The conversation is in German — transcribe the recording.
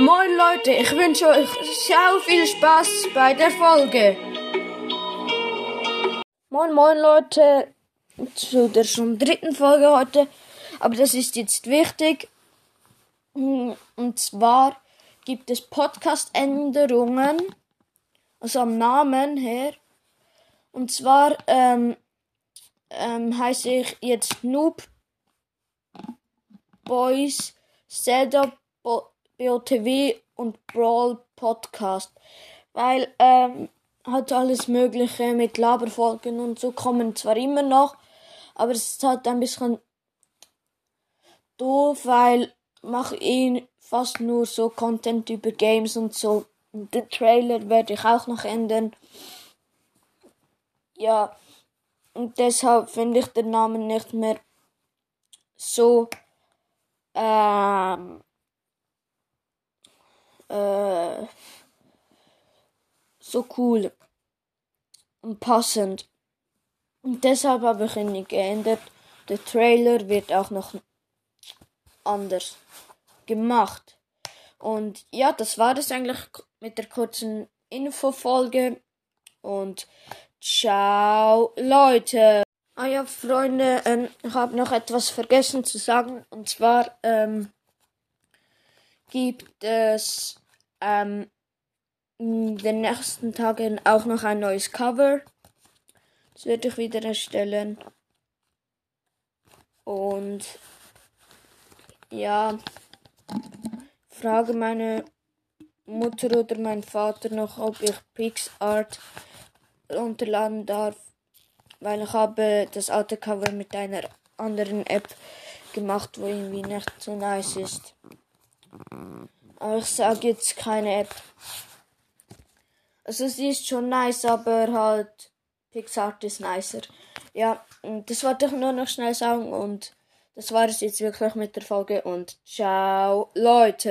Moin Leute, ich wünsche euch sehr viel Spaß bei der Folge. Moin Moin Leute, zu der schon dritten Folge heute, aber das ist jetzt wichtig. Und zwar gibt es Podcast-Änderungen, also am Namen her. Und zwar ähm, ähm, heiße ich jetzt Noob Boys Zelda BOTW und Brawl Podcast. Weil ähm, halt alles Mögliche mit Laberfolgen und so kommen zwar immer noch, aber es ist halt ein bisschen doof, weil mache ihn fast nur so Content über Games und so. Den Trailer werde ich auch noch ändern. Ja, und deshalb finde ich den Namen nicht mehr so ähm, äh, so cool und passend. Und deshalb habe ich ihn nicht geändert. Der Trailer wird auch noch anders gemacht. Und ja, das war es eigentlich mit der kurzen Infofolge. Und ciao, Leute. Ah ja, Freunde, ähm, ich habe noch etwas vergessen zu sagen. Und zwar ähm, gibt es ähm, in den nächsten Tagen auch noch ein neues Cover. Das werde ich wieder erstellen. Und ja, frage meine Mutter oder mein Vater noch, ob ich PixArt runterladen darf weil ich habe das alte Cover mit einer anderen App gemacht, wo irgendwie nicht so nice ist. Aber ich sage jetzt keine App. Also sie ist schon nice, aber halt PixArt ist nicer. Ja, das wollte ich nur noch schnell sagen und das war es jetzt wirklich mit der Folge und ciao Leute.